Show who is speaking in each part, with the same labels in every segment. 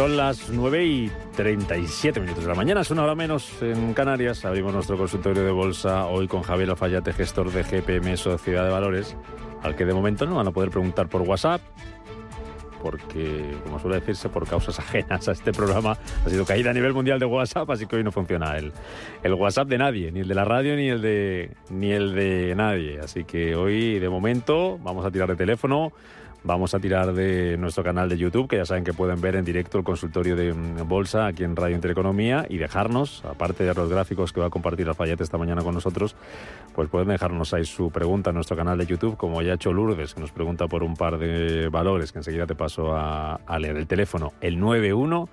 Speaker 1: Son las 9 y 37 minutos de la mañana, es una hora menos en Canarias. Abrimos nuestro consultorio de bolsa hoy con Javier Lafayate, gestor de GPM Sociedad de Valores, al que de momento no van a poder preguntar por WhatsApp, porque, como suele decirse, por causas ajenas a este programa ha sido caída a nivel mundial de WhatsApp, así que hoy no funciona el, el WhatsApp de nadie, ni el de la radio ni el de, ni el de nadie. Así que hoy, de momento, vamos a tirar de teléfono. Vamos a tirar de nuestro canal de YouTube, que ya saben que pueden ver en directo el consultorio de mm, Bolsa aquí en Radio Intereconomía y dejarnos, aparte de los gráficos que va a compartir Alfayete esta mañana con nosotros, pues pueden dejarnos ahí su pregunta en nuestro canal de YouTube, como ya ha hecho Lourdes, que nos pregunta por un par de valores, que enseguida te paso a, a leer. El teléfono, el 91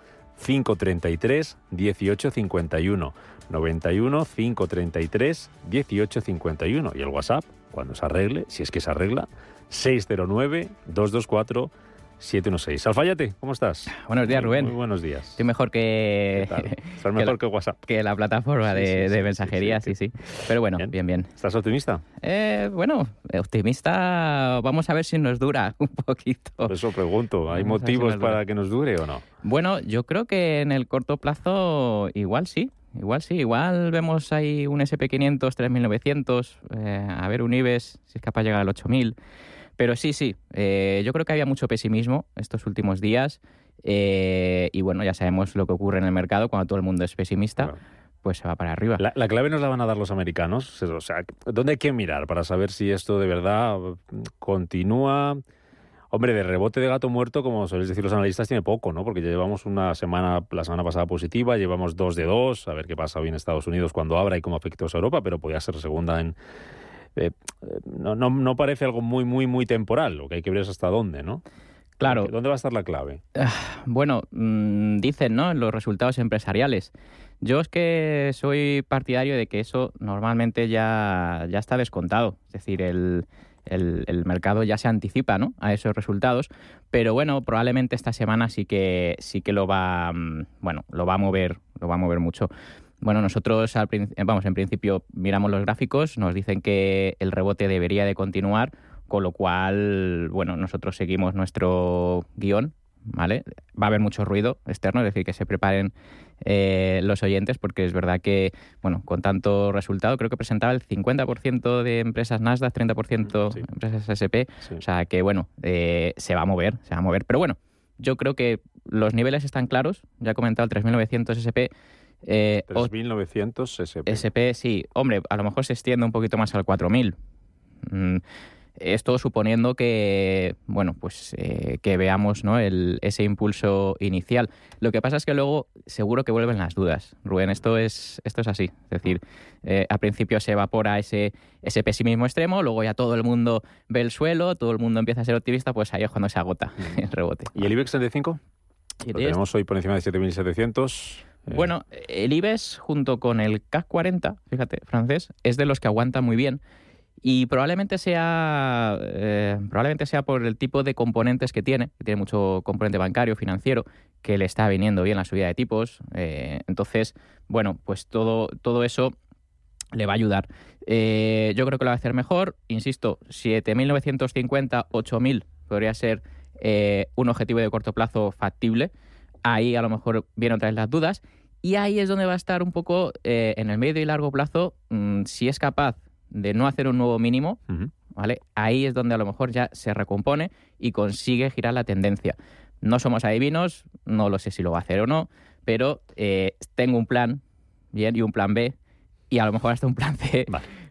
Speaker 1: 533 1851. 91 533 1851. Y el WhatsApp, cuando se arregle, si es que se arregla, 609-224-716. Alfayate, ¿cómo estás?
Speaker 2: Buenos días, Rubén.
Speaker 1: Muy buenos días.
Speaker 2: Estoy mejor que...
Speaker 1: Estás mejor que, WhatsApp.
Speaker 2: Que la plataforma
Speaker 1: Sí,
Speaker 2: de,
Speaker 1: sí,
Speaker 2: de
Speaker 1: sí,
Speaker 2: mensajería,
Speaker 1: sí,
Speaker 2: sí. Pero bueno, bien, bien.
Speaker 1: ¿Estás optimista?
Speaker 2: Eh, bueno, optimista, vamos a ver si nos dura un poquito.
Speaker 1: Por eso pregunto, ¿hay
Speaker 2: Vamos si
Speaker 1: motivos para que nos dure o no?
Speaker 2: Bueno, yo creo que en el corto plazo igual sí. Igual sí, igual vemos ahí un SP500, 3900, eh, a ver un IBEX si es capaz de llegar al 8000. Pero sí, sí, eh, yo creo que había mucho pesimismo estos últimos días eh, y bueno, ya sabemos lo que ocurre en el mercado cuando todo el mundo es pesimista, pues se va para arriba.
Speaker 1: La, la clave nos la van a dar los americanos. O sea, ¿dónde hay que mirar para saber si esto de verdad continúa? Hombre, de rebote de gato muerto, como soléis decir los analistas, tiene poco, ¿no? Porque ya llevamos una semana, la semana pasada positiva, llevamos dos de dos, a ver qué pasa hoy en Estados Unidos cuando abra y cómo afecta a Europa, pero podría ser segunda en... eh, eh, no, no, no parece algo muy, muy, muy temporal, lo que hay que ver es hasta dónde, ¿no?
Speaker 2: Claro,
Speaker 1: ¿Dónde va a estar la clave?
Speaker 2: Bueno, mm, dicen, ¿no? En los resultados empresariales. Yo es que soy partidario de que eso normalmente ya, ya está descontado. Es decir, el, el- mercado ya se anticipa ¿no? a esos resultados. Pero bueno, probablemente esta semana sí que sí que lo va, mm, bueno, lo va a mover, lo va a mover mucho. Bueno, nosotros al eh, vamos, en principio miramos los gráficos, nos dicen que el rebote debería de continuar, con lo cual, bueno, nosotros seguimos nuestro guion, ¿vale? Va a haber mucho ruido externo, es decir, que se preparen eh, los oyentes, porque es verdad que, bueno, con tanto resultado, creo que presentaba el 50% de empresas Nasdaq, 30%
Speaker 1: Mm, sí.
Speaker 2: empresas SP,
Speaker 1: Sí.
Speaker 2: o sea que, bueno, eh, se va a mover, se va a mover. Pero bueno, yo creo que los niveles están claros, ya he comentado el 3900 SP. eh, o-
Speaker 1: 3.900 SP.
Speaker 2: SP, sí. Hombre, a lo mejor se extiende un poquito más al 4000. Mm, Esto suponiendo que, bueno, pues eh, que veamos ¿no? el, ese impulso inicial. Lo que pasa es que luego seguro que vuelven las dudas. Rubén, esto es, esto es así. Es decir, eh, al principio se evapora ese, ese pesimismo extremo, luego ya todo el mundo ve el suelo, todo el mundo empieza a ser optimista, pues ahí es cuando se agota el rebote.
Speaker 1: ¿Y el IBEX 35?
Speaker 2: Y
Speaker 1: Lo tenemos hoy por encima de 7.700. Eh,
Speaker 2: Bueno, el IBEX junto con el CAC 40, fíjate, francés, es de los que aguanta muy bien. Y probablemente sea, eh, probablemente sea por el tipo de componentes que tiene, que tiene mucho componente bancario, financiero, que le está viniendo bien la subida de tipos. eh, entonces, bueno, pues todo, todo eso le va a ayudar. Eh, yo creo que lo va a hacer mejor. Insisto, 7.950, 8.000 podría ser eh, un objetivo de corto plazo factible. Ahí a lo mejor vienen otra vez las dudas. Y ahí es donde va a estar un poco eh, en el medio y largo plazo, mm, si es capaz de no hacer un nuevo mínimo, ¿vale? Ahí es donde a lo mejor ya se recompone y consigue girar la tendencia. No somos adivinos, no lo sé si lo va a hacer o no, pero tengo un plan, bien, y un plan B, y a lo mejor hasta un plan C.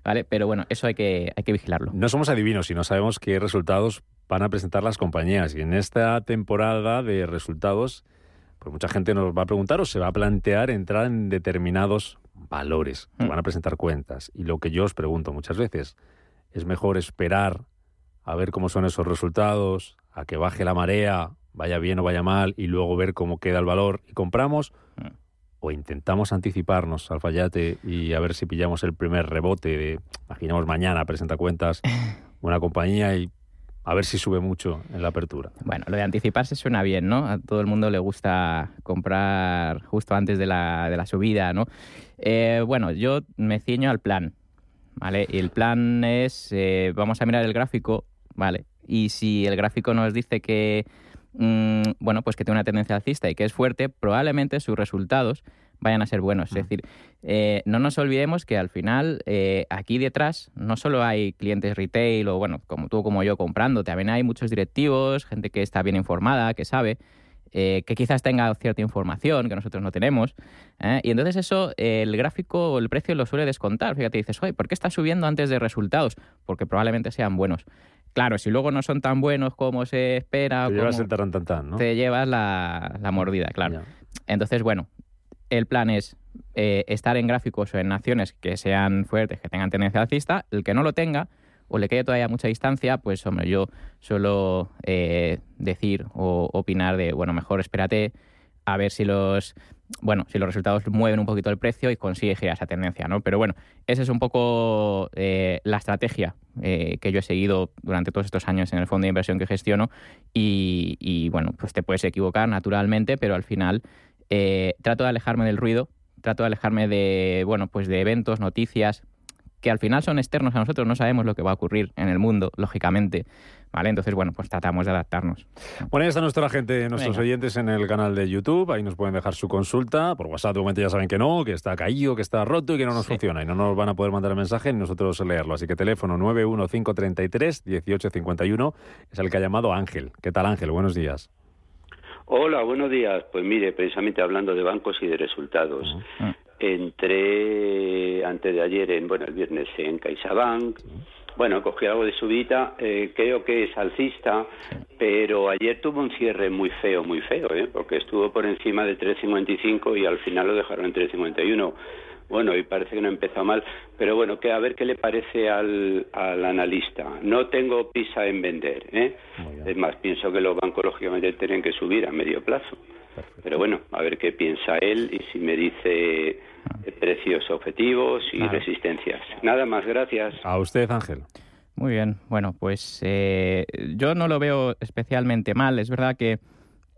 Speaker 2: Vale. Pero bueno, eso hay que, hay que vigilarlo.
Speaker 1: No somos adivinos, sino sabemos qué resultados van a presentar las compañías. Y en esta temporada de resultados, pues mucha gente nos va a preguntar o se va a plantear entrar en determinados valores que mm. van a presentar cuentas. Y lo que yo os pregunto muchas veces, ¿es mejor esperar a ver cómo son esos resultados, a que baje la marea, vaya bien o vaya mal, y luego ver cómo queda el valor y compramos? Mm o intentamos anticiparnos al fallate y a ver si pillamos el primer rebote de, imaginemos mañana presenta cuentas una compañía y a ver si sube mucho en la apertura.
Speaker 2: Bueno, lo de anticiparse suena bien, ¿no? A todo el mundo le gusta comprar justo antes de la, subida, ¿no? Eh, bueno, yo me ciño al plan, ¿vale? El plan es, eh, vamos a mirar el gráfico, ¿vale? Y si el gráfico nos dice que Mm, bueno, pues que tiene una tendencia alcista y que es fuerte, probablemente sus resultados vayan a ser buenos. Es decir, eh, no nos olvidemos que al final eh, aquí detrás no solo hay clientes retail o, bueno, como tú como yo comprando, también hay muchos directivos, gente que está bien informada, que sabe. Eh, que quizás tenga cierta información que nosotros no tenemos. Y entonces eso, el gráfico o el precio lo suele descontar. Fíjate, dices, oye, ¿por qué está subiendo antes de resultados? Porque probablemente sean buenos. Claro, si luego no son tan buenos como se espera...
Speaker 1: Te llevas el tarantantán, ¿no?
Speaker 2: Te llevas la, mordida, claro. Entonces, bueno, el plan es eh, estar en gráficos o en naciones que sean fuertes, que tengan tendencia alcista. El que no lo tenga o le quede todavía mucha distancia, pues hombre, yo suelo eh, decir o opinar de, bueno, mejor espérate a ver si los bueno, si los resultados mueven un poquito el precio y consigue girar esa tendencia, ¿no? Pero bueno, esa es un poco eh, la estrategia eh, que yo he seguido durante todos estos años en el fondo de inversión que gestiono y, bueno, pues te puedes equivocar naturalmente, pero al final eh, trato de alejarme del ruido, trato de alejarme de, bueno, pues de eventos, noticias, que al final son externos a nosotros, no sabemos lo que va a ocurrir en el mundo, lógicamente. ¿Vale? Entonces, bueno, pues tratamos de adaptarnos.
Speaker 1: Bueno, ahí está nuestra gente, nuestros oyentes en el canal de YouTube. Ahí nos pueden dejar su consulta. Por WhatsApp, de momento ya saben que no, que está caído, que está roto y que no nos funciona. Y no nos van a poder mandar el mensaje ni nosotros leerlo. Así que teléfono 91533-1851 es el que ha llamado Ángel. ¿Qué tal, Ángel? Buenos días.
Speaker 3: Hola, buenos días. Pues mire, precisamente hablando de bancos y de resultados. Entré antes de ayer, en, bueno, el viernes en CaixaBank. Bueno, cogí algo de subida, eh, creo que es alcista, pero ayer tuvo un cierre muy feo, muy feo, ¿eh? porque estuvo por encima de 3.55 y al final lo dejaron en 3.51. Bueno, y parece que no empezó mal, pero bueno, que a ver qué le parece al, al analista. No tengo prisa en vender, ¿eh? Es más, pienso que los bancos lógicamente tienen que subir a medio plazo. Pero bueno, a ver qué piensa él y si me dice precios objetivos y resistencias. Nada más, gracias.
Speaker 1: A usted, Ángel.
Speaker 2: Muy bien, bueno, pues eh, yo no lo veo especialmente mal. Es verdad que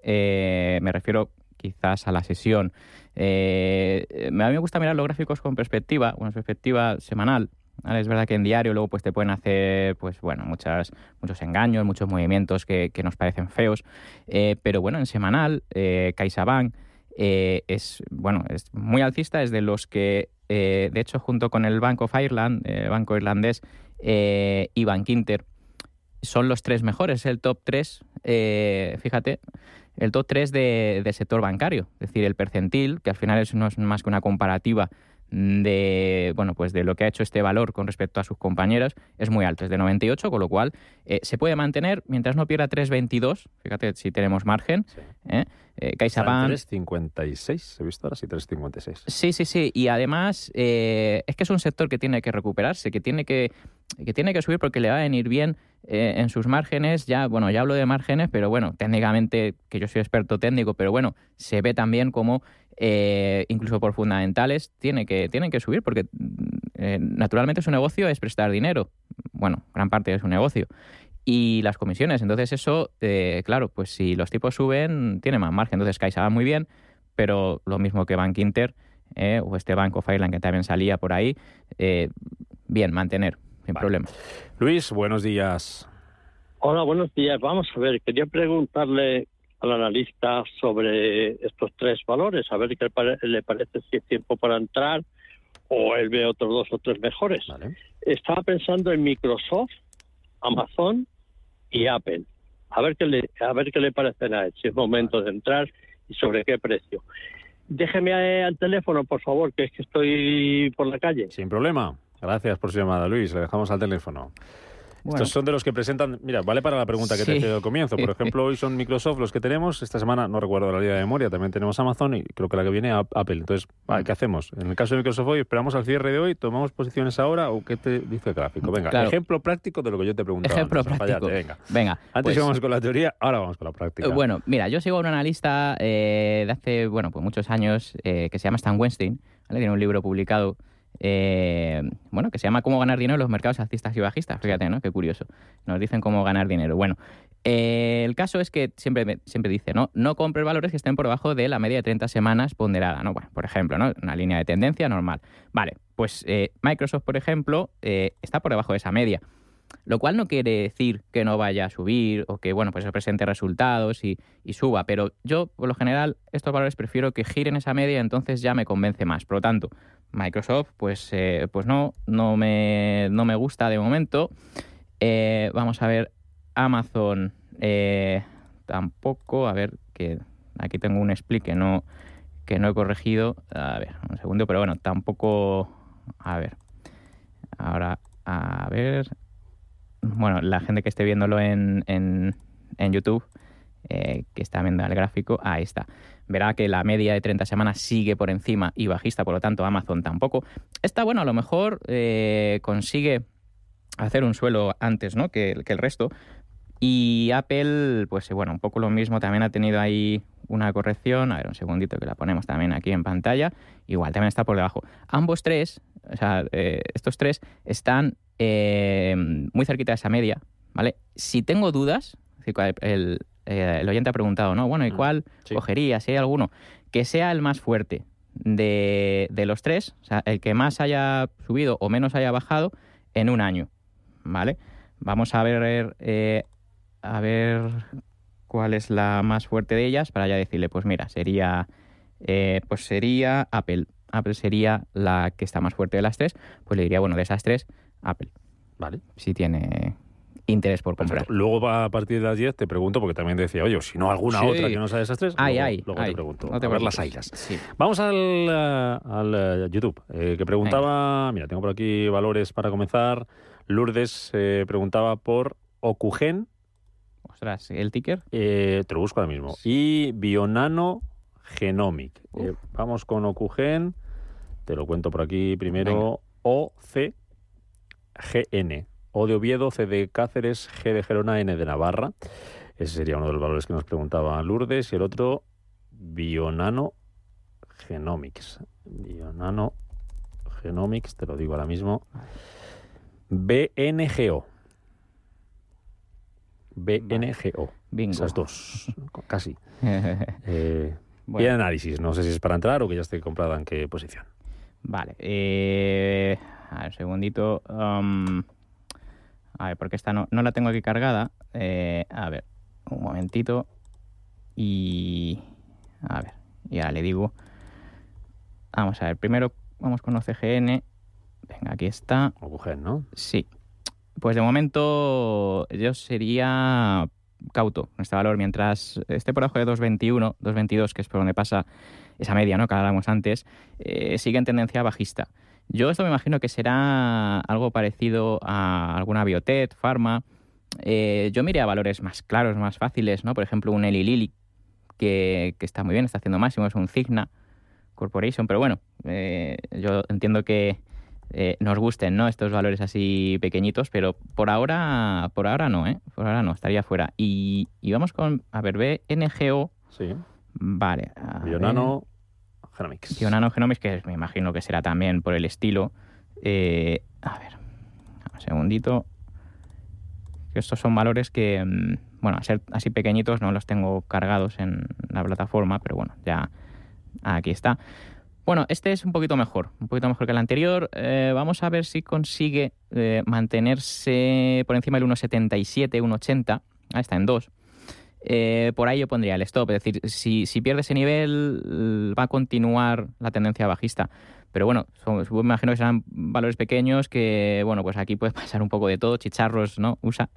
Speaker 2: eh, me refiero quizás a la sesión. Eh, a mí me gusta mirar los gráficos con perspectiva, una perspectiva semanal. Es verdad que en diario luego pues te pueden hacer pues bueno muchas, muchos engaños, muchos movimientos que, nos parecen feos, pero bueno, en semanal, CaixaBank eh, es, bueno, es muy alcista, es de los que, eh, de hecho, junto con el Bank of Ireland, el eh, banco irlandés, y Bank Inter, son los tres mejores, el top 3, fíjate, el top 3 de, del sector bancario, es decir, el percentil, que al final no es más que una comparativa de bueno pues de lo que ha hecho este valor con respecto a sus compañeros es muy alto, es de 98, con lo cual se puede mantener mientras no pierda 3,22, fíjate si tenemos margen,
Speaker 1: eh, CaixaBank... 3,56, he visto ahora sí, 3,56.
Speaker 2: Sí, sí, sí. Y además eh, es que es un sector que tiene que recuperarse, que tiene que, que, tiene que subir porque le va a venir bien eh, en sus márgenes. Ya, bueno, ya hablo de márgenes, pero bueno, técnicamente, que yo soy experto técnico, pero bueno, se ve también como eh, incluso por fundamentales tiene que, tienen que subir porque naturalmente su negocio es prestar dinero. Bueno, gran parte de su negocio y las comisiones. Entonces eso, eh, claro, pues si los tipos suben, tiene más margen. Entonces CaixaBank muy bien, pero lo mismo que Bank Inter, eh, o este Bank of Ireland que también salía por ahí, eh, bien, mantener, sin
Speaker 1: Vale.
Speaker 2: problema.
Speaker 1: Luis, buenos días.
Speaker 4: Hola, buenos días. Vamos a ver, quería preguntarle al analista sobre estos tres valores, a ver qué le parece si es tiempo para entrar o él ve otros dos o tres mejores.
Speaker 1: Vale.
Speaker 4: Estaba pensando en Microsoft, Amazon y Apple. A ver qué le, a ver qué le parecen a él, si es momento de entrar y sobre qué precio. Déjeme al teléfono, por favor, que es que estoy por la calle.
Speaker 1: Sin problema. Gracias por su llamada, Luis. Le dejamos al teléfono.
Speaker 2: Bueno.
Speaker 1: Estos son de los que presentan. Mira, vale para la pregunta que te he hecho al comienzo. Por ejemplo, hoy son Microsoft los que tenemos. Esta semana no recuerdo la línea de memoria. También tenemos Amazon y creo que la que viene Apple. Entonces, vale, ¿qué hacemos? En el caso de Microsoft hoy, ¿esperamos al cierre de hoy? ¿Tomamos posiciones ahora o qué te dice el gráfico? Venga,
Speaker 2: Claro.
Speaker 1: ejemplo práctico de lo que yo te he preguntado.
Speaker 2: Ejemplo
Speaker 1: antes.
Speaker 2: práctico.
Speaker 1: Fallate, venga.
Speaker 2: Venga,
Speaker 1: Antes
Speaker 2: pues,
Speaker 1: íbamos con la teoría, ahora vamos con la práctica.
Speaker 2: Eh, Bueno, mira, yo sigo a un analista eh, de hace, bueno, pues muchos años eh, que se llama Stan Weinstein, ¿vale? Tiene un libro publicado, eh, bueno, que se llama Cómo ganar dinero en los mercados alcistas y bajistas. Fíjate, ¿no? Qué curioso. Nos dicen cómo ganar dinero. Bueno, eh, el caso es que siempre, me- siempre dice, ¿no? No compres valores que estén por debajo de la media de 30 semanas ponderada, ¿no? Bueno, por ejemplo, ¿no? Una línea de tendencia normal. Vale, pues eh, Microsoft, por ejemplo, eh, está por debajo de esa media. Lo cual no quiere decir que no vaya a subir o que, bueno, pues se presente resultados y, y suba. Pero yo, por lo general, estos valores prefiero que giren esa media, entonces ya me convence más. Por lo tanto, Microsoft, pues, eh, pues no, no me, no me gusta de momento. Eh, vamos a ver, Amazon eh, tampoco. A ver, que aquí tengo un split que no, que no he corregido. A ver, un segundo, pero bueno, tampoco. A ver. Ahora, a ver. Bueno, la gente que esté viéndolo en, en, YouTube, eh, que está viendo el gráfico, ahí está. Verá que la media de 30 semanas sigue por encima y bajista, por lo tanto Amazon tampoco. Está bueno, a lo mejor eh, consigue hacer un suelo antes ¿no? que, el resto. Y Apple, pues bueno, un poco lo mismo, también ha tenido ahí una corrección. A ver, un segundito que la ponemos también aquí en pantalla. Igual, también está por debajo. Ambos tres, o sea, eh, estos tres están eh, muy cerquita de esa media, ¿vale? Si tengo dudas, el, eh, el oyente ha preguntado, ¿no? Bueno, ¿y
Speaker 1: Mm,
Speaker 2: cuál
Speaker 1: sí.
Speaker 2: cogería? Si hay alguno, que sea el más fuerte de, de los tres, o sea, el que más haya subido o menos haya bajado en un año, ¿vale? Vamos a ver, eh, a ver cuál es la más fuerte de ellas para ya decirle, pues mira, sería, eh, pues sería Apple. Apple sería la que está más fuerte de las tres, pues le diría, bueno, de esas tres, Apple,
Speaker 1: Vale.
Speaker 2: si tiene interés por comprar.
Speaker 1: Perfecto. Luego va a partir de las 10 te pregunto, porque también decía, oye, si no alguna
Speaker 2: Sí.
Speaker 1: otra que no sea de esas tres,
Speaker 2: Ay,
Speaker 1: luego,
Speaker 2: ay,
Speaker 1: luego
Speaker 2: ay,
Speaker 1: te pregunto.
Speaker 2: no te
Speaker 1: a ver las ailas.
Speaker 2: Sí.
Speaker 1: Vamos al, eh, al eh, YouTube, eh, que preguntaba, mira, tengo por aquí valores para comenzar. Lourdes eh, preguntaba por Ocugen,
Speaker 2: Ostras, el ticker.
Speaker 1: eh, te lo busco ahora mismo, y Bionano Genomic. Vamos con Ocugen, te lo cuento por aquí primero, OCGN. O de Oviedo, C de Cáceres, G de Gerona, N de Navarra. Ese sería uno de los valores que nos preguntaba Lourdes. Y el otro, Bionano Genomics. Bionano Genomics, te lo digo ahora mismo. BNGO. BNGO.
Speaker 2: Bingo.
Speaker 1: Esas dos, casi.
Speaker 2: Bueno.
Speaker 1: Eh, Y el análisis, no sé si es para entrar o que ya esté comprada en qué posición.
Speaker 2: Vale. Eh, a ver, un segundito. um, a ver, porque esta no, no la tengo aquí cargada. Eh, a ver, un momentito. Y. A ver, y ahora le digo. Vamos a ver, primero vamos con OCGN. Venga, aquí está.
Speaker 1: Ocugen, ¿no?
Speaker 2: Sí. Pues de momento yo sería cauto en este valor. Mientras esté por debajo de 2.21, 2.22, que es por donde pasa esa media ¿no? que hablábamos antes, eh, sigue en tendencia bajista. Yo esto me imagino que será algo parecido a alguna biotech, pharma. Eh, yo miré a valores más claros, más fáciles, ¿no? Por ejemplo, un Eli Lilly, que, que está muy bien, está haciendo máximo, es un Cigna Corporation, pero bueno, eh, yo entiendo que eh, nos gusten, ¿no? Estos valores así pequeñitos, pero por ahora, por ahora no, ¿eh? Por ahora no, estaría fuera. Y, y vamos con, a ver, BNGO,
Speaker 1: Sí.
Speaker 2: vale. ver.
Speaker 1: Genomics.
Speaker 2: Bionano Genomics, que me imagino que será también por el estilo. Eh, a ver, un segundito. Estos son valores que, mm, bueno, a ser así pequeñitos no los tengo cargados en la plataforma, pero bueno, ya aquí está. Bueno, este es un poquito mejor, un poquito mejor que el anterior. Eh, vamos a ver si consigue eh, mantenerse por encima del 1,77, 1,80. Ah, está en 2. Eh, por ahí yo pondría el stop. Es decir, si, si pierde ese nivel, va a continuar la tendencia bajista. Pero bueno, son, me imagino que serán valores pequeños que, bueno, pues aquí puede pasar un poco de todo, chicharros, ¿no? Usa.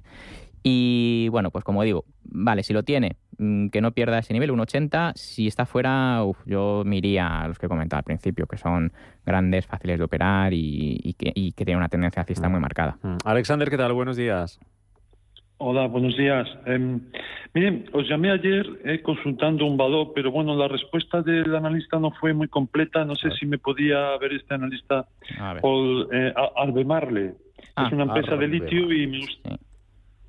Speaker 2: Y bueno, pues como digo, vale, si lo tiene, mm, que no pierda ese nivel, un 80. Si está fuera, uf, yo me iría a los que comentaba al principio, que son grandes, fáciles de operar y, que, y que tienen una tendencia alcista muy marcada.
Speaker 1: Mm. Alexander, ¿qué tal? Buenos días.
Speaker 5: Hola, buenos días. Eh, miren, os llamé ayer eh, consultando un valor, pero bueno, la respuesta del analista no fue muy completa. No sé si me podía ver este analista por eh, Albemarle. Ah, es una empresa de litio y me gusta.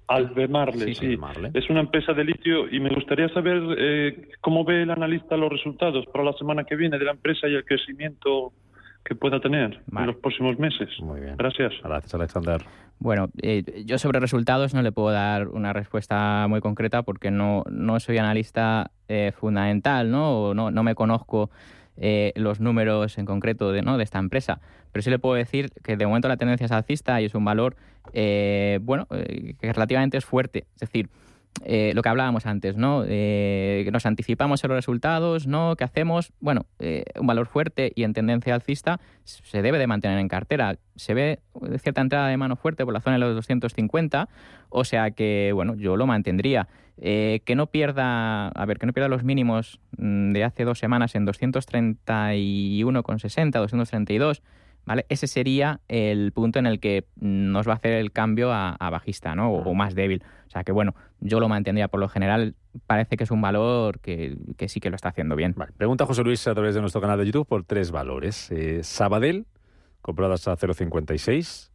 Speaker 5: Albemarle, sí, Es una empresa de litio y me gustaría saber eh, cómo ve el analista los resultados para la semana que viene de la empresa y el crecimiento que pueda tener en los próximos meses.
Speaker 1: Muy bien.
Speaker 5: Gracias.
Speaker 1: Gracias, Alexander.
Speaker 2: Bueno, eh, yo sobre resultados no le puedo dar una respuesta muy concreta porque no, no soy analista eh, fundamental, ¿no? O no, no me conozco eh, los números en concreto de, ¿no? de esta empresa. Pero sí le puedo decir que de momento la tendencia es alcista y es un valor, bueno, que relativamente es fuerte. Es decir, eh, lo que hablábamos antes, ¿no? Eh, nos anticipamos en los resultados, ¿no? ¿Qué hacemos? Bueno, eh, un valor fuerte y en tendencia alcista se debe de mantener en cartera. Se ve cierta entrada de mano fuerte por la zona de los 250, o sea que, bueno, yo lo mantendría. que no pierda, a ver, que no pierda los mínimos mm, de hace dos semanas en 231,60, 232. ¿Vale? Ese sería el punto en el que nos va a hacer el cambio a, bajista, ¿no? O, más débil. O sea que, bueno, yo lo mantendría por lo general. Parece que es un valor que, sí que lo está haciendo bien.
Speaker 1: Pregunta José Luis a través de nuestro canal de YouTube por tres valores. Eh, Sabadell, compradas a 0,56.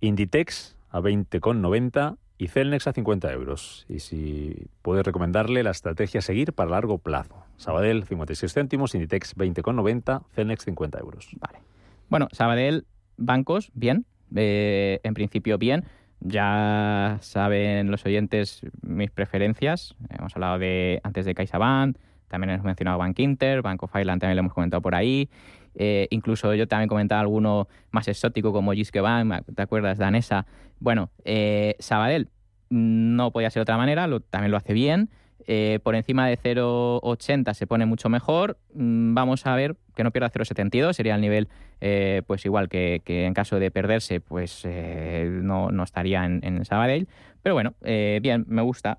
Speaker 1: Inditex a 20,90 y Celnex a 50 euros. Y si puedes recomendarle la estrategia a seguir para largo plazo. Sabadell 56 céntimos, Inditex 20,90, Celnex 50 euros.
Speaker 2: Vale. Bueno, Sabadell, bancos, bien. Eh, en principio, bien. Ya saben los oyentes mis preferencias. Hemos hablado de antes de CaixaBank, también hemos mencionado Bank Inter, Bank of Ireland también lo hemos comentado por ahí. Eh, incluso yo también comentaba alguno más exótico como Giske Bank, ¿te acuerdas? Danesa. Bueno, eh, Sabadell no podía ser de otra manera, también lo hace bien. Eh, por encima de 0,80 se pone mucho mejor. Mm, vamos a ver que no pierda 0,72, sería el nivel, eh, pues igual que, en caso de perderse, pues eh, no, estaría en, en, Sabadell. Pero bueno, bien, me gusta.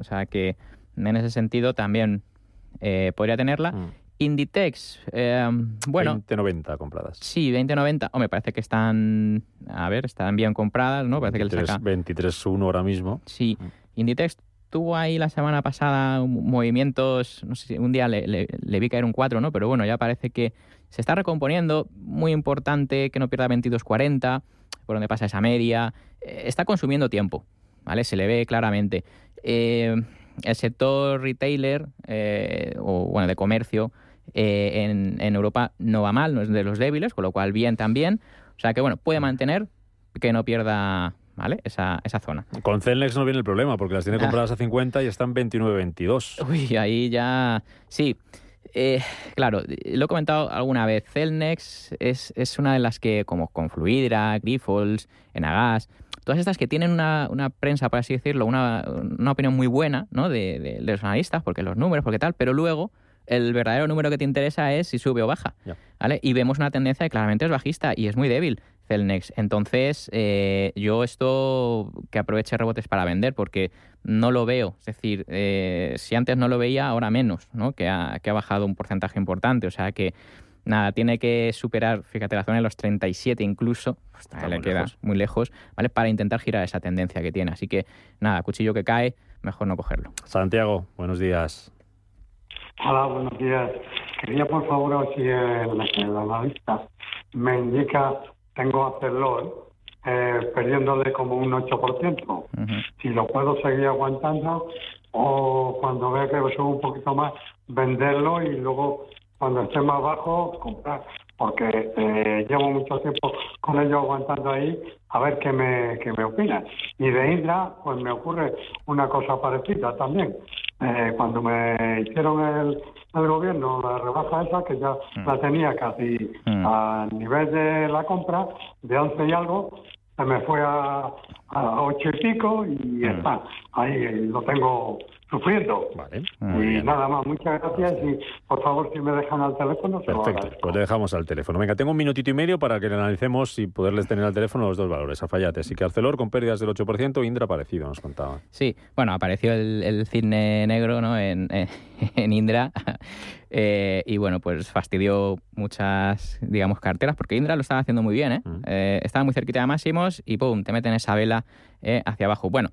Speaker 2: o sea que en ese sentido también podría tenerla. Mm. Inditex, bueno.
Speaker 1: 20.90 compradas.
Speaker 2: Sí, 20.90. O me parece que están, a ver, están bien compradas, ¿no? Parece
Speaker 1: 23, que 23.1 ahora mismo.
Speaker 2: Sí. Mm. Inditex tuvo ahí la semana pasada movimientos, no sé si un día le, vi caer un 4, ¿no? Pero bueno, ya parece que se está recomponiendo, muy importante que no pierda 22.40, por donde pasa esa media, eh, está consumiendo tiempo, ¿vale? Se le ve claramente. Eh, el sector retailer, eh, o bueno, de comercio, en, en Europa no va mal, no es de los débiles, con lo cual bien también. O sea que bueno, puede mantener que no pierda ¿vale? Esa, esa zona.
Speaker 1: Con Celnex no viene el problema, porque las tiene compradas a 50 y están 29-22.
Speaker 2: Uy, ahí ya... Sí, eh, claro, lo he comentado alguna vez, Celnex es, es, una de las que, como con Fluidra, Grifols, Enagas, todas estas que tienen una, una prensa, por así decirlo, una, una opinión muy buena ¿no? de, de, los analistas, porque los números, porque tal, pero luego el verdadero número que te interesa es si sube o baja. ¿vale? Y vemos una tendencia que claramente es bajista y es muy débil. Celnex. Entonces, eh, yo esto que aproveche rebotes para vender, porque no lo veo. Es decir, eh, si antes no lo veía, ahora menos, ¿no? Que ha, que ha bajado un porcentaje importante. O sea que, nada, tiene que superar, fíjate, la zona de los 37 incluso, le queda muy lejos, ¿vale? Para intentar girar esa tendencia que tiene. Así que, nada, cuchillo que cae, mejor no cogerlo.
Speaker 1: Santiago, buenos días.
Speaker 6: Hola, buenos días. Quería, por favor, si el, el analista me indica tengo a hacerlo eh, perdiéndole como un 8%. Si lo puedo seguir aguantando o cuando vea que sube un poquito más, venderlo y luego cuando esté más bajo, comprar. Porque eh, llevo mucho tiempo con ellos aguantando ahí, a ver qué me, qué me opinan. Y de Indra, pues me ocurre una cosa parecida también. eh, cuando me hicieron el, el gobierno la rebaja esa, que ya
Speaker 2: Mm.
Speaker 6: la tenía casi
Speaker 2: Mm.
Speaker 6: a nivel de la compra, de 11 y algo, se me fue a, a 8 y pico y
Speaker 2: Mm.
Speaker 6: está. Ahí lo tengo sufriendo.
Speaker 1: Vale,
Speaker 6: y nada más, muchas gracias y por favor si me dejan al teléfono se lo
Speaker 1: Perfecto,
Speaker 6: agradezco.
Speaker 1: pues le dejamos al teléfono. Venga, tengo un minutito y medio para que le analicemos y poderles tener al teléfono los dos valores. A Fallate, así que Arcelor con pérdidas del 8%, Indra parecido, nos contaba.
Speaker 2: Sí, bueno, apareció el, el cisne negro ¿no? en, eh, en Indra eh, y bueno, pues fastidió muchas, digamos, carteras porque Indra lo estaba haciendo muy bien, ¿eh?
Speaker 1: Mm.
Speaker 2: Eh, estaba muy cerquita de máximos y ¡pum! te meten esa vela eh, hacia abajo. Bueno,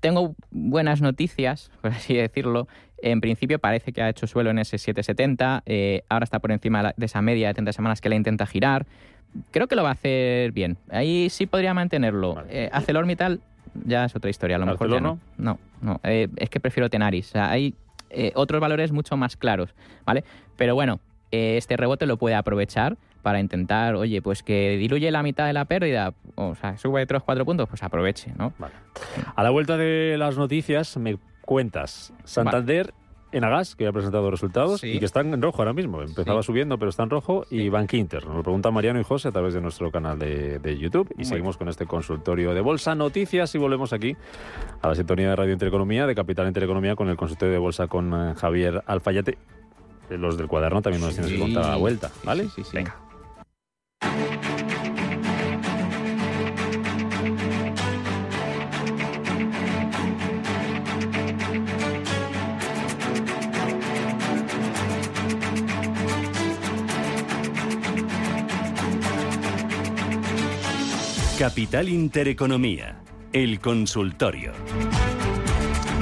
Speaker 2: tengo buenas noticias, por así decirlo. En principio parece que ha hecho suelo en ese 770, eh, ahora está por encima de esa media de 30 semanas que la intenta girar. Creo que lo va a hacer bien. Ahí sí podría mantenerlo.
Speaker 1: Vale.
Speaker 2: Eh, ArcelorMittal ya es otra historia. A lo mejor ya
Speaker 1: ¿Arcelor
Speaker 2: no. No, no. Eh, es que prefiero Tenaris. O sea, hay eh, otros valores mucho más claros, ¿vale? Pero bueno, eh, este rebote lo puede aprovechar para intentar, oye, pues que diluye la mitad de la pérdida, o sea, sube 3 4 puntos, pues aproveche, ¿no?
Speaker 1: Vale. A la vuelta de las noticias, me cuentas Santander, Enagas, que ya ha presentado resultados
Speaker 2: Sí.
Speaker 1: y que están en rojo ahora mismo. Empezaba
Speaker 2: Sí.
Speaker 1: subiendo, pero está en rojo. Y Bank Inter, nos lo preguntan Mariano y José a través de nuestro canal de, de YouTube. Y
Speaker 2: Muy
Speaker 1: seguimos con este consultorio de Bolsa Noticias y volvemos aquí a la sintonía de Radio Intereconomía, de Capital Intereconomía, con el consultorio de Bolsa con eh, Javier Alfayate. Los del cuaderno también nos tienes que contar a la vuelta, ¿vale?
Speaker 2: sí, sí, sí.
Speaker 1: Venga.
Speaker 7: Capital Intereconomía, el consultorio.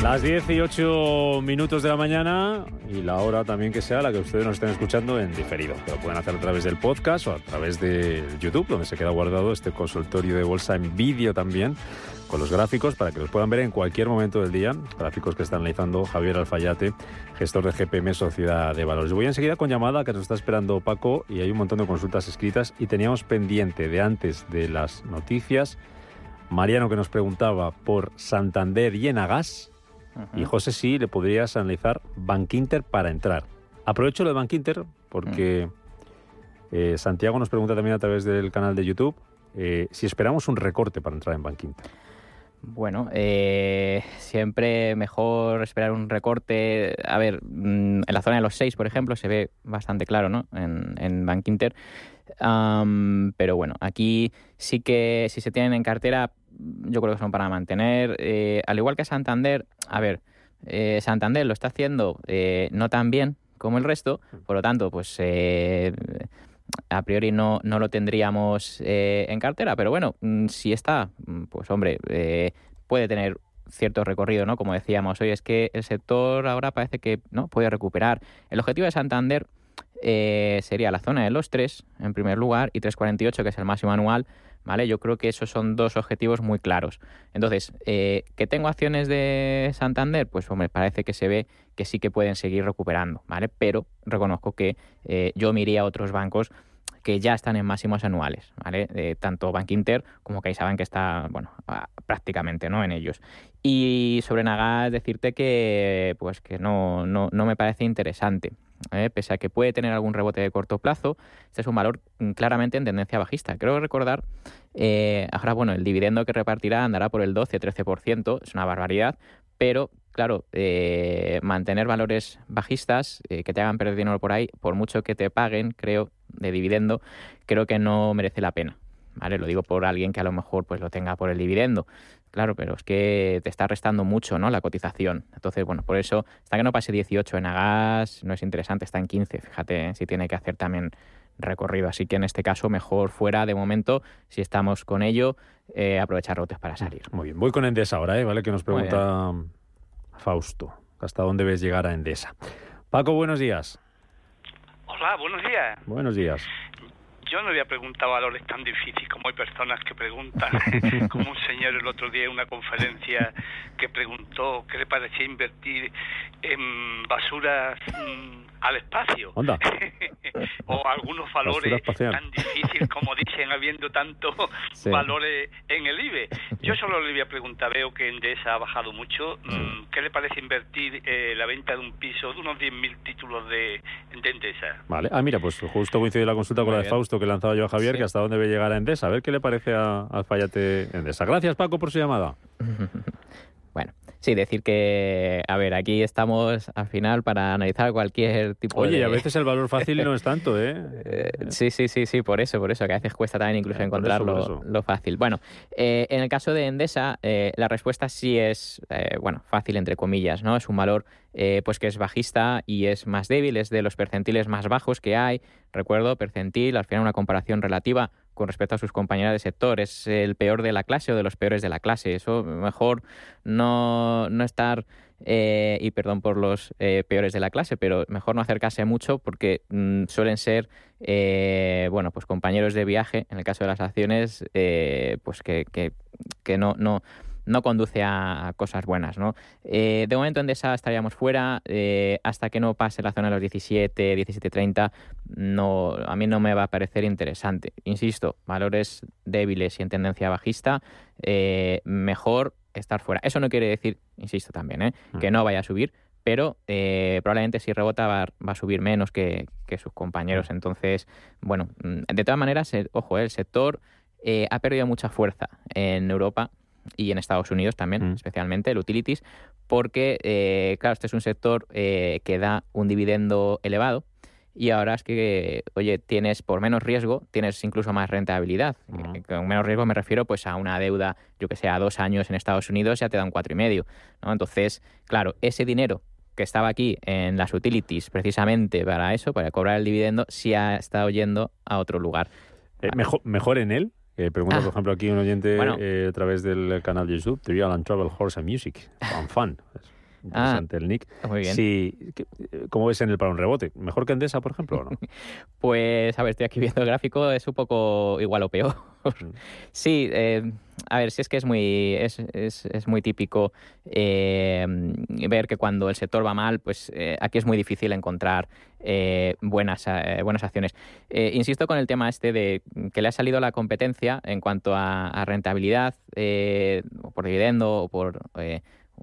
Speaker 1: Las 18 minutos de la mañana y la hora también que sea la que ustedes nos estén escuchando en diferido. Lo pueden hacer a través del podcast o a través de YouTube, donde se queda guardado este consultorio de bolsa en vídeo también, con los gráficos para que los puedan ver en cualquier momento del día. Gráficos que está analizando Javier Alfayate, gestor de GPM Sociedad de Valores. Voy enseguida con llamada que nos está esperando Paco y hay un montón de consultas escritas y teníamos pendiente de antes de las noticias. Mariano que nos preguntaba por Santander y Enagas. Y José, sí, le podrías analizar Bankinter para entrar. Aprovecho lo de Bankinter porque eh, Santiago nos pregunta también a través del canal de YouTube eh, si esperamos un recorte para entrar en Bankinter.
Speaker 2: Bueno, eh, siempre mejor esperar un recorte. A ver, mm, en la zona de los 6, por ejemplo, se ve bastante claro, ¿no? En, en pero bueno, aquí sí que si se tienen en cartera, yo creo que son para mantener. Eh, al igual que Santander, a ver, eh, Santander lo está haciendo eh, no tan bien como el resto, por lo tanto, pues eh, a priori no, no lo tendríamos eh, en cartera, pero bueno, mm, si está, mm, pues hombre, eh, puede tener cierto recorrido, ¿no? Como decíamos hoy, es que el sector ahora parece que no puede recuperar. El objetivo de Santander eh, sería la zona de los 3 en primer lugar y 3,48 que es el máximo anual, ¿vale? Yo creo que esos son dos objetivos muy claros. Entonces, eh, ¿que tengo acciones de Santander? Pues hombre, parece que se ve que sí que pueden seguir recuperando, ¿vale? Pero reconozco que eh, yo me iría a otros bancos que ya están en máximos anuales, ¿vale? Tanto Bank Inter como CaixaBank que está, bueno, prácticamente, ¿no? En ellos. Y sobre Nagas decirte que, pues que no, no, no me parece interesante. ¿eh? Pese a que puede tener algún rebote de corto plazo, este es un valor mm, claramente en tendencia bajista. Creo recordar, eh, ahora bueno, el dividendo que repartirá andará por el 12-13%, es una barbaridad, pero claro, eh, mantener valores bajistas eh, que te hagan perder dinero por ahí, por mucho que te paguen, creo, de dividendo, creo que no merece la pena. ¿Vale? Lo digo por alguien que a lo mejor pues lo tenga por el dividendo. Claro, pero es que te está restando mucho, ¿no? La cotización. Entonces, bueno, por eso, hasta que no pase 18 en Agas, no es interesante, está en 15. Fíjate ¿eh? si tiene que hacer también recorrido. Así que en este caso, mejor fuera de momento, si estamos con ello, eh, aprovechar lotes para salir.
Speaker 1: Muy bien, voy con Endesa ahora, ¿eh? ¿vale? Que nos pregunta Fausto. ¿Hasta dónde ves llegar a Endesa? Paco, buenos días.
Speaker 8: Hola, buenos días.
Speaker 1: Buenos días.
Speaker 8: Yo no había preguntado valores tan difíciles como hay personas que preguntan, como un señor el otro día en una conferencia que preguntó qué le parecía invertir en basuras mm, al espacio.
Speaker 1: Onda.
Speaker 8: o algunos valores tan difíciles como dicen habiendo tantos
Speaker 2: Sí.
Speaker 8: valores en el IBE. Yo solo le voy a preguntar, veo que Endesa ha bajado mucho, mm, ¿qué ¿qué le parece invertir eh, la venta de un piso de unos 10.000 títulos de, de, Endesa?
Speaker 1: Vale, ah, mira, pues justo coincide la consulta con la de Fausto que lanzaba yo a Javier, que hasta dónde debe llegar a Endesa. A ver qué le parece al Fallate Endesa. Gracias, Paco, por su llamada.
Speaker 2: Sí, decir que, a ver, aquí estamos al final para analizar cualquier tipo
Speaker 1: de...
Speaker 2: Oye,
Speaker 1: a veces el valor fácil no es tanto, ¿eh?
Speaker 2: ¿eh? sí, sí, sí, sí, por eso, por eso, que a veces cuesta también incluso encontrar lo, fácil. Bueno, eh, en el caso de Endesa, eh, la respuesta sí es, bueno, fácil entre comillas, ¿no? Es un valor pues que es bajista y es más débil, es de los percentiles más bajos que hay. Recuerdo, percentil, al final una comparación relativa con respecto a sus compañeras de sector. Es el peor de la clase o de los peores de la clase. Eso mejor no, no estar, eh, y perdón por los eh, peores de la clase, pero mejor no acercarse mucho porque mm, suelen ser, eh, bueno, pues compañeros de viaje, en el caso de las acciones, pues que, que, que no, no no conduce a, cosas buenas. ¿no? Eh, de momento en esa estaríamos fuera, eh, hasta que no pase la zona de los 17, 17.30, no, a mí no me va a parecer interesante. Insisto, valores débiles y en tendencia bajista, eh, mejor estar fuera. Eso no quiere decir, insisto también, mm. que no vaya a subir, pero probablemente si rebota va, a subir menos que, sus compañeros. Mm. Entonces, bueno, mm, de todas maneras, ojo, el sector ha perdido mucha fuerza en Europa y en Estados Unidos también, mm. especialmente el utilities, porque, eh, claro, este es un sector eh, que da un dividendo elevado y ahora es que, oye, tienes por menos riesgo, tienes incluso más rentabilidad. Mm. Con menos riesgo me refiero pues a una deuda, yo que sé, a dos años en Estados Unidos ya te da un cuatro y medio. ¿no? Entonces, claro, ese dinero que estaba aquí en las utilities precisamente para eso, para cobrar el dividendo, sí ha estado yendo a otro lugar.
Speaker 1: Eh, mejor, ¿Mejor en él? Eh, pregunta, por ah. ejemplo, aquí un oyente eh, a través del canal de YouTube, Trial and Travel Horse and Music, Fan Fun. Interesante ah, el nick.
Speaker 2: Muy bien.
Speaker 1: Sí, ¿Cómo ves en el para un rebote? ¿Mejor que Endesa, por ejemplo, o no?
Speaker 2: pues, a ver, estoy aquí viendo el gráfico, es un poco igual o peor. Mm. sí, eh, a ver, si es que es muy, es, es, es muy típico eh, ver que cuando el sector va mal, pues eh, aquí es muy difícil encontrar buenas, buenas acciones. insisto con el tema este de que le ha salido la competencia en cuanto a, a rentabilidad, o por dividendo o por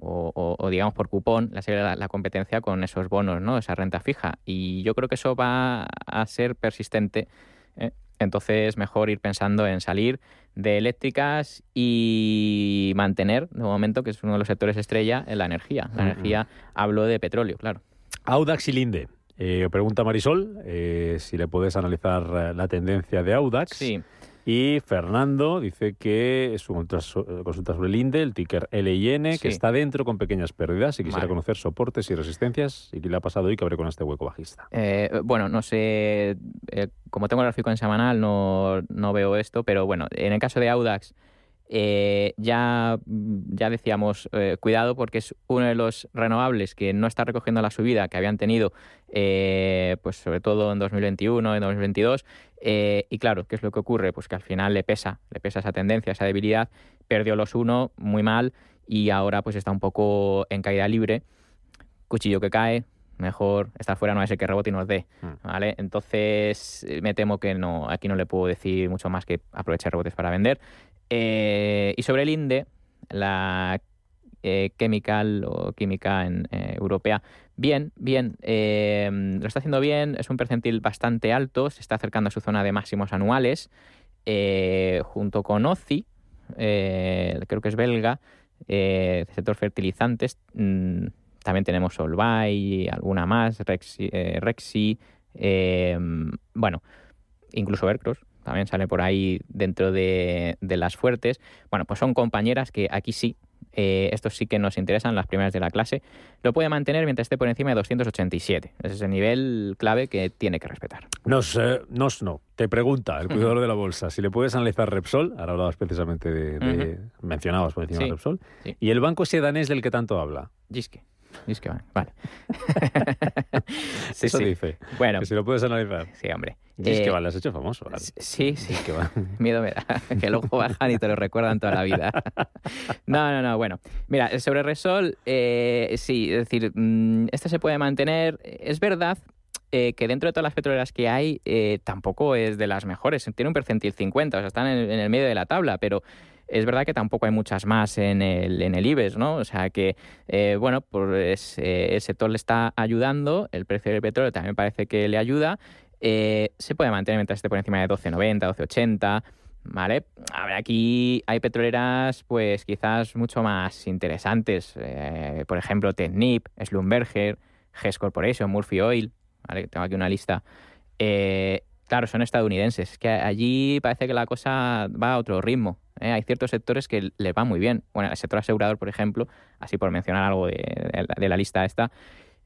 Speaker 2: o, digamos por cupón la, la, competencia con esos bonos, ¿no? Esa renta fija. Y yo creo que eso va a ser persistente. ¿eh? Entonces, mejor ir pensando en salir de eléctricas y mantener, de momento, que es uno de los sectores estrella, en la energía. La energía, hablo de petróleo, claro.
Speaker 1: Audax y Linde. Eh, pregunta Marisol eh, si le puedes analizar la tendencia de Audax.
Speaker 2: Sí.
Speaker 1: Y Fernando dice que es una consulta sobre el INDE, el ticker LIN, que está dentro con pequeñas pérdidas y quisiera conocer soportes y resistencias y qué le ha pasado y qué abre con este hueco bajista.
Speaker 2: Eh, bueno, no sé, eh, como tengo el gráfico en semanal no, no veo esto, pero bueno, en el caso de Audax eh, ya, ya decíamos, eh, cuidado porque es uno de los renovables que no está recogiendo la subida que habían tenido, eh, pues sobre todo en 2021, en 2022. y claro, ¿qué es lo que ocurre? Pues que al final le pesa, le pesa esa tendencia, esa debilidad. Perdió los uno muy mal y ahora pues está un poco en caída libre. Cuchillo que cae, mejor estar fuera no es el que rebote y nos dé, mm. ¿vale? Entonces me temo que no, aquí no le puedo decir mucho más que aproveche rebotes para vender. Eh, y sobre el INDE, la eh, chemical o química en, eh, europea, bien, bien, lo está haciendo bien, es un percentil bastante alto, se está acercando a su zona de máximos anuales, junto con OCI, creo que es belga, sector fertilizantes, mm, también tenemos Solvay, alguna más, Rexi, Rexi bueno, incluso Aircross, también sale por ahí dentro de, las fuertes. Bueno, pues son compañeras que aquí sí, eh, estos sí que nos interesan, las primeras de la clase. Lo puede mantener mientras esté por encima de 287. Ese es el nivel clave que tiene que respetar.
Speaker 1: Nos, eh, nos no. Te pregunta el cuidador de la bolsa si le puedes analizar Repsol. Ahora hablabas precisamente de. Mencionabas por encima de Repsol. Y el banco ese danés del que tanto habla.
Speaker 2: Giske. Es que vale.
Speaker 1: sí, Eso dice. Bueno. Que si lo puedes analizar.
Speaker 2: Sí, hombre.
Speaker 1: Es que eh, vale, has hecho famoso.
Speaker 2: Sí, sí. que Miedo me da. que luego bajan y te lo recuerdan toda la vida. no, no, no. Bueno, mira, sobre Resol, eh, sí, es decir, este se puede mantener. Es verdad eh, que dentro de todas las petroleras que hay, tampoco es de las mejores. Tiene un percentil 50, o sea, están en, el medio de la tabla, pero Es verdad que tampoco hay muchas más en el, en el IBEX, ¿no? O sea que, eh, bueno, pues el sector le está ayudando, el precio del petróleo también parece que le ayuda. se puede mantener mientras esté por encima de 12,90, 12,80. ¿Vale? A ver, aquí hay petroleras, pues quizás mucho más interesantes. por ejemplo, Technip, Schlumberger, Hess Corporation, Murphy Oil. ¿vale? Tengo aquí una lista. Eh, claro, son estadounidenses. Que allí parece que la cosa va a otro ritmo. ¿Eh? Hay ciertos sectores que les va muy bien. Bueno, el sector asegurador, por ejemplo, así por mencionar algo de, la lista esta,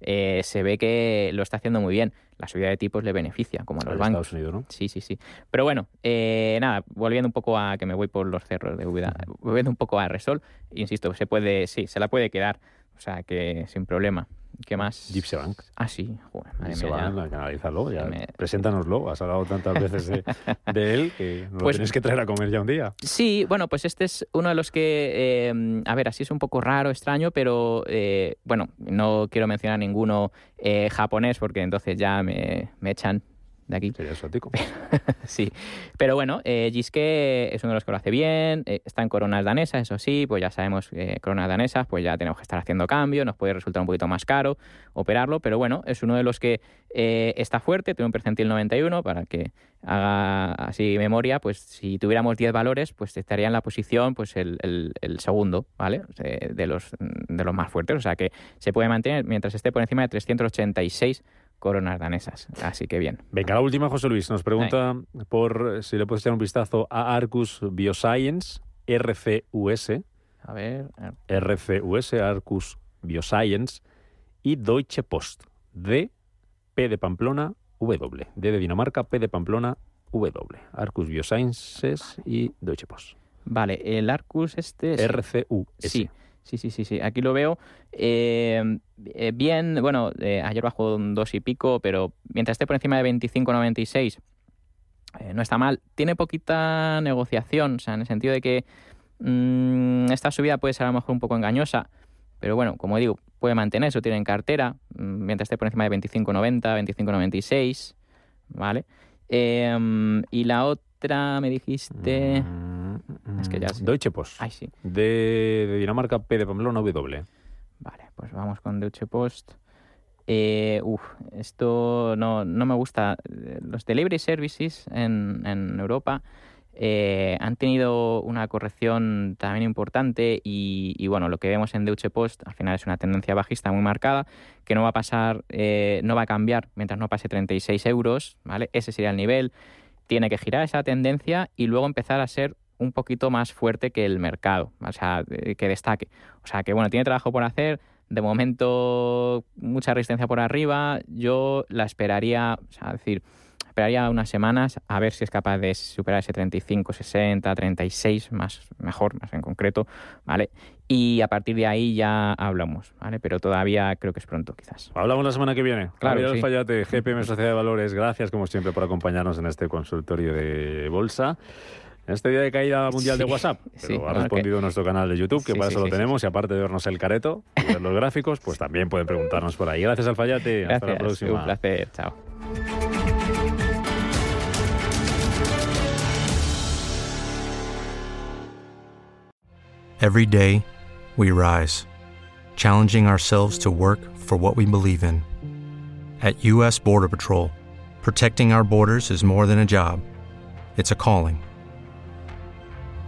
Speaker 2: eh, se ve que lo está haciendo muy bien. La subida de tipos le beneficia, como a los bancos.
Speaker 1: Estados Unidos, ¿no?
Speaker 2: Sí, sí, sí. Pero bueno, nada, volviendo un poco a que me voy por los cerros de Ubeda, volviendo un poco a Resol, insisto, se puede, sí, se la puede quedar. O sea, que sin problema. ¿Qué más?
Speaker 1: Gypsy Bank.
Speaker 2: Ah, sí. Joder,
Speaker 1: madre mía, que analizarlo. Ya. Preséntanoslo. Has hablado tantas veces de, él que nos pues, lo tienes que traer a comer ya un día.
Speaker 2: Sí, bueno, pues este es uno de los que, eh, a ver, así es un poco raro, extraño, pero eh, bueno, no quiero mencionar ninguno eh, japonés porque entonces ya me, me echan de aquí.
Speaker 1: Sería exótico.
Speaker 2: sí. Pero bueno, eh, Giske es uno de los que lo hace bien, eh, está en coronas danesas, eso sí, pues ya sabemos que coronas danesas, pues ya tenemos que estar haciendo cambio, nos puede resultar un poquito más caro operarlo, pero bueno, es uno de los que eh, está fuerte, tiene un percentil 91, para que haga así memoria, pues si tuviéramos 10 valores, pues estaría en la posición, pues el, el segundo, ¿vale? De los, de los más fuertes, o sea que se puede mantener mientras esté por encima de 386 coronas danesas. Así que bien.
Speaker 1: Venga, la última, José Luis. Nos pregunta por si le puedes echar un vistazo a Arcus Bioscience, RCUS.
Speaker 2: A ver.
Speaker 1: RCUS, Arcus Bioscience y Deutsche Post. D, P de Pamplona, W. D de Dinamarca, P de Pamplona, W. Arcus Biosciences y Deutsche Post.
Speaker 2: Vale, el Arcus este es...
Speaker 1: RCUS.
Speaker 2: Sí. Sí, sí, sí, sí. Aquí lo veo eh, eh, bien. Bueno, eh, ayer bajó un dos y pico, pero mientras esté por encima de 25,96 no está mal. Tiene poquita negociación, o sea, en el sentido de que mm, esta subida puede ser a lo mejor un poco engañosa, pero bueno, como digo, puede mantener eso, tiene en cartera, mm, mientras esté por encima de 25,90, 25,96, ¿vale? y la otra, me dijiste... Mm.
Speaker 1: Es que ya Deutsche Post.
Speaker 2: Ay, sí.
Speaker 1: De, Dinamarca, P de Pamplona, W.
Speaker 2: Vale, pues vamos con Deutsche Post. Eh, uf, esto no, no, me gusta. Los delivery services en, en Europa eh, han tenido una corrección también importante y, bueno, lo que vemos en Deutsche Post al final es una tendencia bajista muy marcada que no va a pasar, eh, no va a cambiar mientras no pase 36 euros, ¿vale? Ese sería el nivel. Tiene que girar esa tendencia y luego empezar a ser un poquito más fuerte que el mercado, o sea, que destaque. O sea, que bueno, tiene trabajo por hacer, de momento mucha resistencia por arriba, yo la esperaría, o sea, decir, esperaría unas semanas a ver si es capaz de superar ese 35, 60, 36, más mejor, más en concreto, ¿vale? Y a partir de ahí ya hablamos, ¿vale? Pero todavía creo que es pronto, quizás.
Speaker 1: Hablamos la semana que viene.
Speaker 2: Claro, sí.
Speaker 1: Fallate, GPM Sociedad de Valores, gracias como siempre por acompañarnos en este consultorio de bolsa este día de caída mundial de WhatsApp. Pero ha respondido nuestro canal de YouTube, que para eso lo tenemos, y aparte de vernos el careto y ver los gráficos, pues también pueden preguntarnos por ahí. Gracias, Alfayate. Hasta la próxima.
Speaker 2: Un placer. Chao.
Speaker 9: Every day, we rise, challenging ourselves to work for what we believe in. At U.S. Border Patrol, protecting our borders is more than a job, it's a calling